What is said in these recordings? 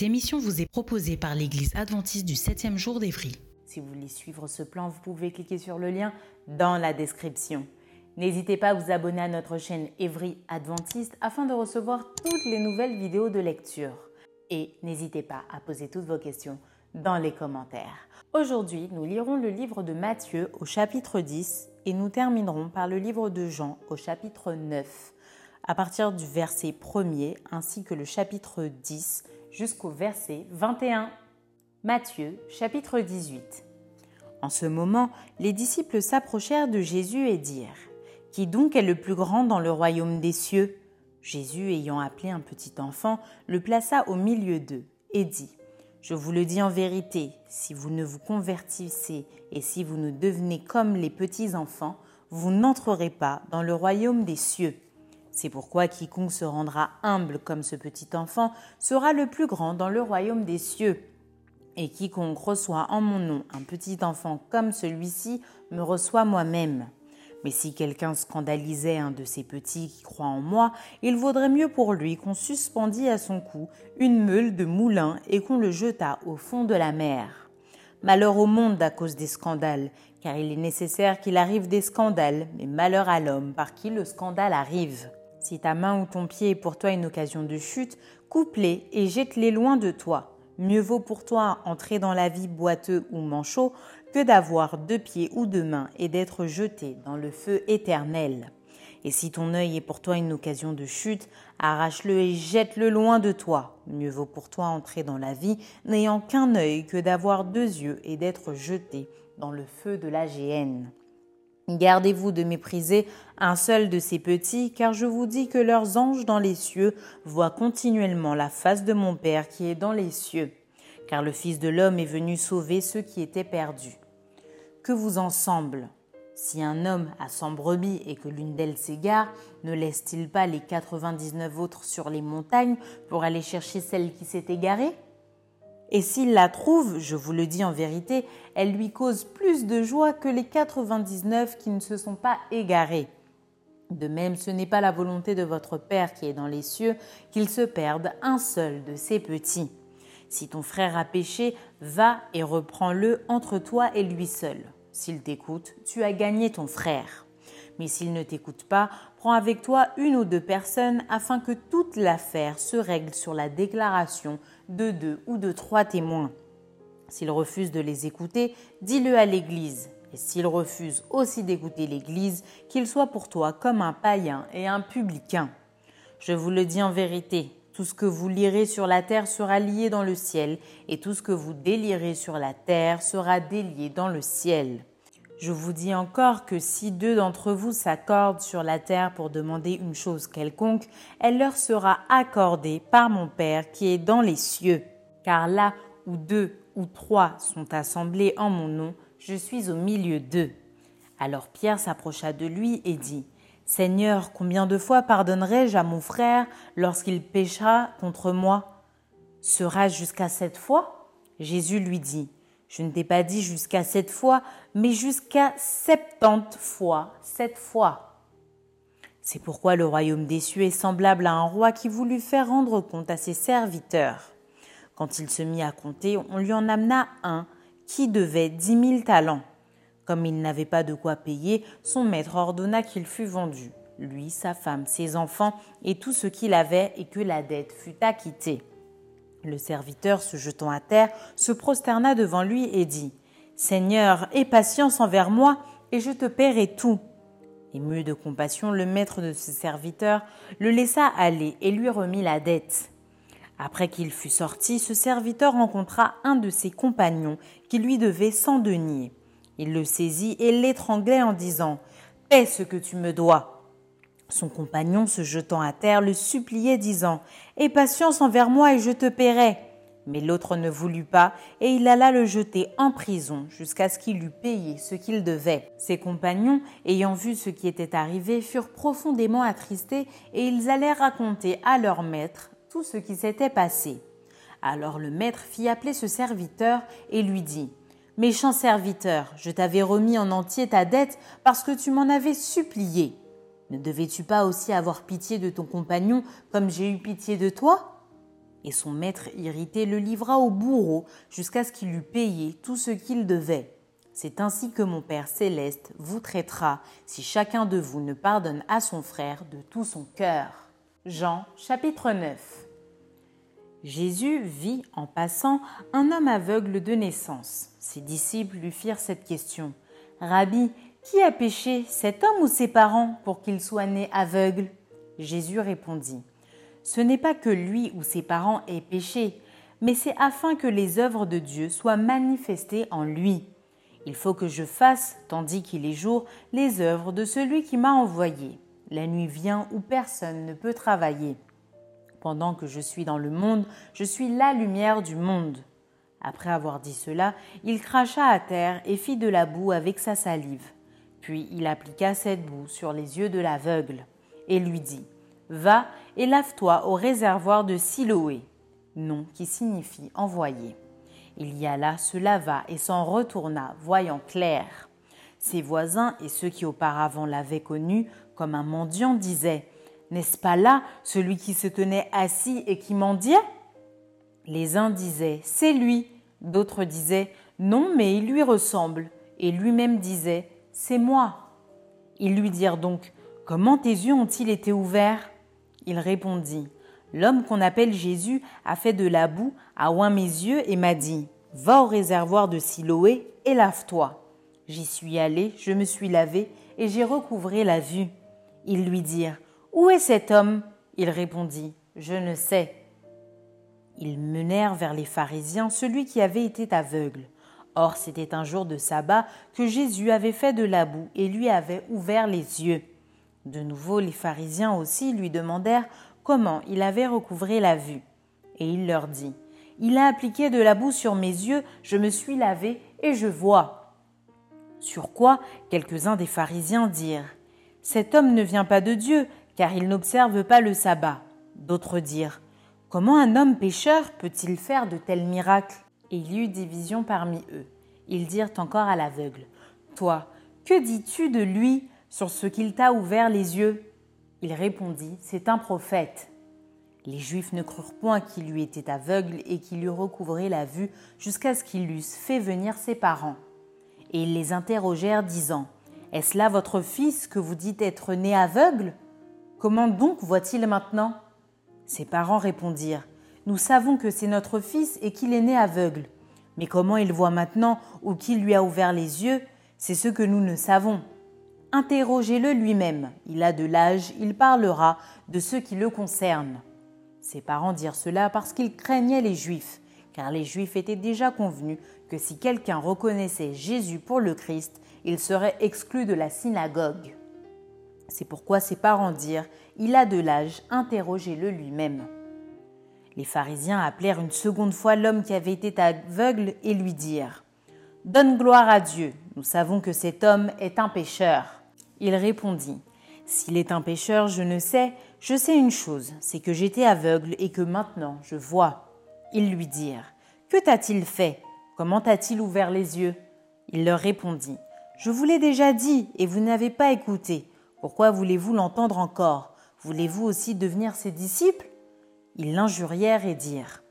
Cette émission vous est proposée par l'Église adventiste du 7e jour d'Évry. Si vous voulez suivre ce plan, vous pouvez cliquer sur le lien dans la description. N'hésitez pas à vous abonner à notre chaîne Évry Adventiste afin de recevoir toutes les nouvelles vidéos de lecture. Et n'hésitez pas à poser toutes vos questions dans les commentaires. Aujourd'hui, nous lirons le livre de Matthieu au chapitre 10 et nous terminerons par le livre de Jean au chapitre 9, à partir du verset 1er ainsi que le chapitre 10 jusqu'au verset 21. Matthieu chapitre 18. En ce moment, les disciples s'approchèrent de Jésus et dirent Qui donc est le plus grand dans le royaume des cieux? Jésus, ayant appelé un petit enfant, le plaça au milieu d'eux et dit Je vous le dis en vérité, si vous ne vous convertissez et si vous ne devenez comme les petits enfants, vous n'entrerez pas dans le royaume des cieux. C'est pourquoi quiconque se rendra humble comme ce petit enfant sera le plus grand dans le royaume des cieux. Et quiconque reçoit en mon nom un petit enfant comme celui-ci me reçoit moi-même. Mais si quelqu'un scandalisait un de ces petits qui croient en moi, il vaudrait mieux pour lui qu'on suspendît à son cou une meule de moulin et qu'on le jetât au fond de la mer. Malheur au monde à cause des scandales, car il est nécessaire qu'il arrive des scandales, mais malheur à l'homme par qui le scandale arrive. Si ta main ou ton pied est pour toi une occasion de chute, coupe-les et jette-les loin de toi. Mieux vaut pour toi entrer dans la vie boiteux ou manchot que d'avoir deux pieds ou deux mains et d'être jeté dans le feu éternel. Et si ton œil est pour toi une occasion de chute, arrache-le et jette-le loin de toi. Mieux vaut pour toi entrer dans la vie n'ayant qu'un œil que d'avoir deux yeux et d'être jeté dans le feu de la géhenne. Gardez-vous de mépriser un seul de ces petits, car je vous dis que leurs anges dans les cieux voient continuellement la face de mon Père qui est dans les cieux, car le Fils de l'homme est venu sauver ceux qui étaient perdus. Que vous en semble Si un homme a cent brebis et que l'une d'elles s'égare, ne laisse-t-il pas les quatre-vingt-dix-neuf autres sur les montagnes pour aller chercher celle qui s'est égarée? Et s'il la trouve, je vous le dis en vérité, elle lui cause plus de joie que les 99 qui ne se sont pas égarés. De même, ce n'est pas la volonté de votre Père qui est dans les cieux qu'il se perde un seul de ses petits. Si ton frère a péché, va et reprends-le entre toi et lui seul. S'il t'écoute, tu as gagné ton frère. Mais s'il ne t'écoute pas, prends avec toi une ou deux personnes afin que toute l'affaire se règle sur la déclaration de deux ou de trois témoins. S'il refuse de les écouter, dis-le à l'Église. Et s'il refuse aussi d'écouter l'Église, qu'il soit pour toi comme un païen et un publicain. Je vous le dis en vérité, tout ce que vous lirez sur la terre sera lié dans le ciel, et tout ce que vous délirez sur la terre sera délié dans le ciel. Je vous dis encore que si deux d'entre vous s'accordent sur la terre pour demander une chose quelconque, elle leur sera accordée par mon Père qui est dans les cieux. Car là où deux ou trois sont assemblés en mon nom, je suis au milieu d'eux. Alors Pierre s'approcha de lui et dit, Seigneur, combien de fois pardonnerai-je à mon frère lorsqu'il péchera contre moi Sera-je jusqu'à sept fois? Jésus lui dit, je ne t'ai pas dit jusqu'à sept fois, mais jusqu'à septante fois sept fois. C'est pourquoi le royaume des cieux est semblable à un roi qui voulut faire rendre compte à ses serviteurs. Quand il se mit à compter, on lui en amena un qui devait dix mille talents. Comme il n'avait pas de quoi payer, son maître ordonna qu'il fût vendu, lui, sa femme, ses enfants et tout ce qu'il avait, et que la dette fût acquittée. Le serviteur, se jetant à terre, se prosterna devant lui et dit Seigneur, aie patience envers moi, et je te paierai tout. Ému de compassion, le maître de ses serviteurs le laissa aller et lui remit la dette. Après qu'il fut sorti, ce serviteur rencontra un de ses compagnons qui lui devait cent deniers. Il le saisit et l'étranglait en disant Paie ce que tu me dois. Son compagnon, se jetant à terre, le suppliait, disant Aie patience envers moi et je te paierai. Mais l'autre ne voulut pas, et il alla le jeter en prison jusqu'à ce qu'il eût payé ce qu'il devait. Ses compagnons, ayant vu ce qui était arrivé, furent profondément attristés, et ils allèrent raconter à leur maître tout ce qui s'était passé. Alors le maître fit appeler ce serviteur et lui dit Méchant serviteur, je t'avais remis en entier ta dette parce que tu m'en avais supplié. Ne devais-tu pas aussi avoir pitié de ton compagnon comme j'ai eu pitié de toi? Et son maître irrité le livra au bourreau jusqu'à ce qu'il eût payé tout ce qu'il devait. C'est ainsi que mon Père céleste vous traitera si chacun de vous ne pardonne à son frère de tout son cœur. Jean chapitre 9 Jésus vit en passant un homme aveugle de naissance. Ses disciples lui firent cette question. Rabbi, qui a péché, cet homme ou ses parents, pour qu'il soit né aveugle? Jésus répondit. Ce n'est pas que lui ou ses parents aient péché, mais c'est afin que les œuvres de Dieu soient manifestées en lui. Il faut que je fasse, tandis qu'il est jour, les œuvres de celui qui m'a envoyé. La nuit vient où personne ne peut travailler. Pendant que je suis dans le monde, je suis la lumière du monde. Après avoir dit cela, il cracha à terre et fit de la boue avec sa salive. Puis il appliqua cette boue sur les yeux de l'aveugle et lui dit Va et lave-toi au réservoir de Siloé, nom qui signifie envoyé. Il y alla, se lava et s'en retourna, voyant clair. Ses voisins et ceux qui auparavant l'avaient connu comme un mendiant disaient N'est-ce pas là celui qui se tenait assis et qui mendiait? Les uns disaient C'est lui, d'autres disaient Non, mais il lui ressemble, et lui-même disait C'est moi. Ils lui dirent donc Comment tes yeux ont-ils été ouverts? Il répondit L'homme qu'on appelle Jésus a fait de la boue, a oint mes yeux et m'a dit Va au réservoir de Siloé et lave-toi. J'y suis allé, je me suis lavé et j'ai recouvré la vue. Ils lui dirent Où est cet homme? Il répondit Je ne sais. Ils menèrent vers les pharisiens celui qui avait été aveugle. Or c'était un jour de sabbat que Jésus avait fait de la boue et lui avait ouvert les yeux. De nouveau, les pharisiens aussi lui demandèrent comment il avait recouvré la vue. Et il leur dit Il a appliqué de la boue sur mes yeux, je me suis lavé et je vois. Sur quoi quelques-uns des pharisiens dirent Cet homme ne vient pas de Dieu, car il n'observe pas le sabbat. D'autres dirent Comment un homme pécheur peut-il faire de tels miracles? Et il y eut division parmi eux. Ils dirent encore à l'aveugle Toi, que dis-tu de lui sur ce qu'il t'a ouvert les yeux? Il répondit, C'est un prophète. Les Juifs ne crurent point qu'il lui était aveugle et qu'il eût recouvré la vue jusqu'à ce qu'il eussent fait venir ses parents. Et ils les interrogèrent, disant Est-ce là votre fils que vous dites être né aveugle? Comment donc voit-il maintenant? Ses parents répondirent Nous savons que c'est notre fils et qu'il est né aveugle. Mais comment il voit maintenant ou qui lui a ouvert les yeux, c'est ce que nous ne savons. Interrogez-le lui-même. Il a de l'âge, il parlera de ce qui le concerne. Ses parents dirent cela parce qu'ils craignaient les Juifs, car les Juifs étaient déjà convenus que si quelqu'un reconnaissait Jésus pour le Christ, il serait exclu de la synagogue. C'est pourquoi ses parents dirent Il a de l'âge, interrogez-le lui-même. Les pharisiens appelèrent une seconde fois l'homme qui avait été aveugle et lui dirent Donne gloire à Dieu, nous savons que cet homme est un pécheur. Il répondit S'il est un pécheur, je ne sais, je sais une chose, c'est que j'étais aveugle et que maintenant je vois. Ils lui dirent Que t'a-t-il fait? Comment t'a-t-il ouvert les yeux? Il leur répondit Je vous l'ai déjà dit et vous n'avez pas écouté. Pourquoi voulez-vous l'entendre encore? Voulez-vous aussi devenir ses disciples? Ils l'injurièrent et dirent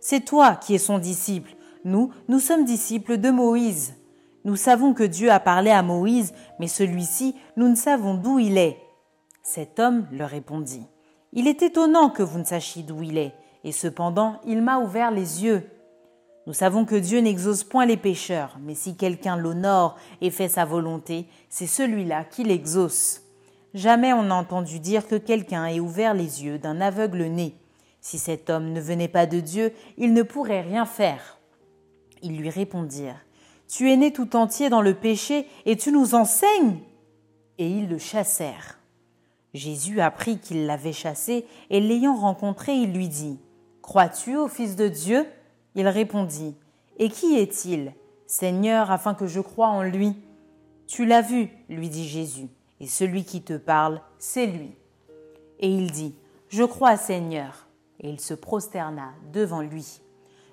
C'est toi qui es son disciple. Nous, nous sommes disciples de Moïse. Nous savons que Dieu a parlé à Moïse, mais celui-ci, nous ne savons d'où il est. Cet homme leur répondit. Il est étonnant que vous ne sachiez d'où il est, et cependant il m'a ouvert les yeux. Nous savons que Dieu n'exauce point les pécheurs, mais si quelqu'un l'honore et fait sa volonté, c'est celui-là qui l'exauce. Jamais on n'a entendu dire que quelqu'un ait ouvert les yeux d'un aveugle né. Si cet homme ne venait pas de Dieu, il ne pourrait rien faire. Ils lui répondirent Tu es né tout entier dans le péché et tu nous enseignes Et ils le chassèrent. Jésus apprit qu'il l'avait chassé et l'ayant rencontré, il lui dit Crois-tu au Fils de Dieu? Il répondit Et qui est-il Seigneur, afin que je croie en lui. Tu l'as vu, lui dit Jésus, et celui qui te parle, c'est lui. Et il dit, Je crois, Seigneur. Et il se prosterna devant lui.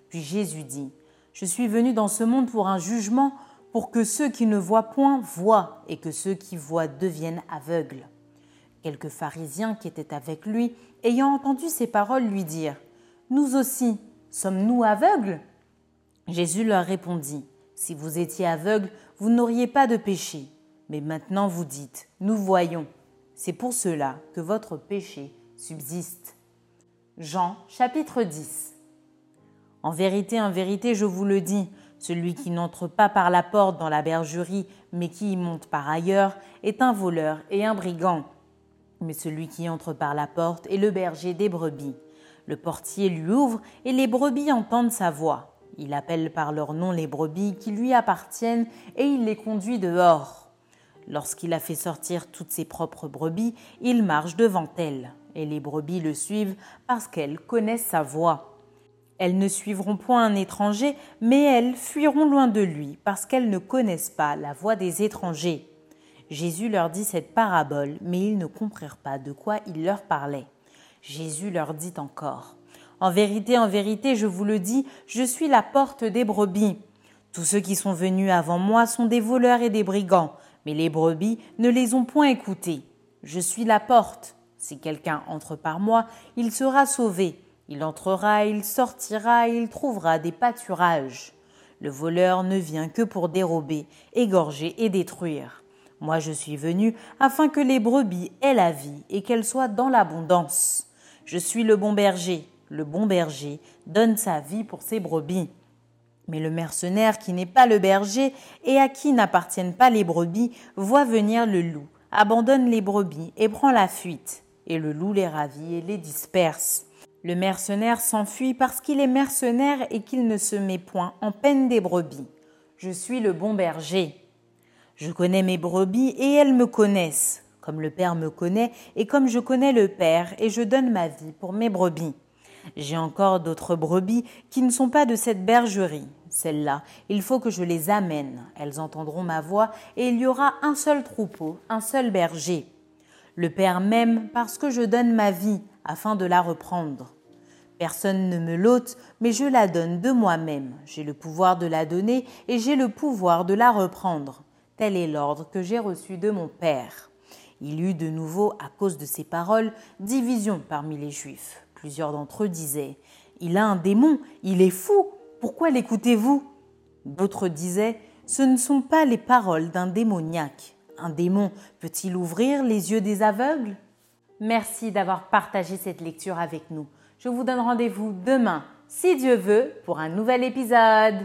Puis Jésus dit, Je suis venu dans ce monde pour un jugement, pour que ceux qui ne voient point voient, et que ceux qui voient deviennent aveugles. Quelques pharisiens qui étaient avec lui, ayant entendu ces paroles, lui dirent, Nous aussi, sommes-nous aveugles? Jésus leur répondit, Si vous étiez aveugles, vous n'auriez pas de péché. Mais maintenant vous dites, nous voyons. C'est pour cela que votre péché subsiste. Jean chapitre 10 En vérité, en vérité, je vous le dis, celui qui n'entre pas par la porte dans la bergerie, mais qui y monte par ailleurs, est un voleur et un brigand. Mais celui qui entre par la porte est le berger des brebis. Le portier lui ouvre et les brebis entendent sa voix. Il appelle par leur nom les brebis qui lui appartiennent et il les conduit dehors. Lorsqu'il a fait sortir toutes ses propres brebis, il marche devant elles, et les brebis le suivent parce qu'elles connaissent sa voix. Elles ne suivront point un étranger, mais elles fuiront loin de lui, parce qu'elles ne connaissent pas la voix des étrangers. Jésus leur dit cette parabole, mais ils ne comprirent pas de quoi il leur parlait. Jésus leur dit encore en vérité, en vérité, je vous le dis, je suis la porte des brebis. Tous ceux qui sont venus avant moi sont des voleurs et des brigands, mais les brebis ne les ont point écoutés. Je suis la porte. Si quelqu'un entre par moi, il sera sauvé. Il entrera, il sortira, il trouvera des pâturages. Le voleur ne vient que pour dérober, égorger et détruire. Moi je suis venu afin que les brebis aient la vie et qu'elles soient dans l'abondance. Je suis le bon berger le bon berger, donne sa vie pour ses brebis. Mais le mercenaire qui n'est pas le berger et à qui n'appartiennent pas les brebis voit venir le loup, abandonne les brebis et prend la fuite. Et le loup les ravit et les disperse. Le mercenaire s'enfuit parce qu'il est mercenaire et qu'il ne se met point en peine des brebis. Je suis le bon berger. Je connais mes brebis et elles me connaissent, comme le Père me connaît et comme je connais le Père, et je donne ma vie pour mes brebis. J'ai encore d'autres brebis qui ne sont pas de cette bergerie. Celles-là, il faut que je les amène. Elles entendront ma voix et il y aura un seul troupeau, un seul berger. Le Père m'aime parce que je donne ma vie afin de la reprendre. Personne ne me l'ôte, mais je la donne de moi-même. J'ai le pouvoir de la donner et j'ai le pouvoir de la reprendre. Tel est l'ordre que j'ai reçu de mon Père. Il eut de nouveau, à cause de ces paroles, division parmi les Juifs. Plusieurs d'entre eux disaient Il a un démon, il est fou, pourquoi l'écoutez-vous? D'autres disaient Ce ne sont pas les paroles d'un démoniaque. Un démon peut-il ouvrir les yeux des aveugles? Merci d'avoir partagé cette lecture avec nous. Je vous donne rendez-vous demain, si Dieu veut, pour un nouvel épisode.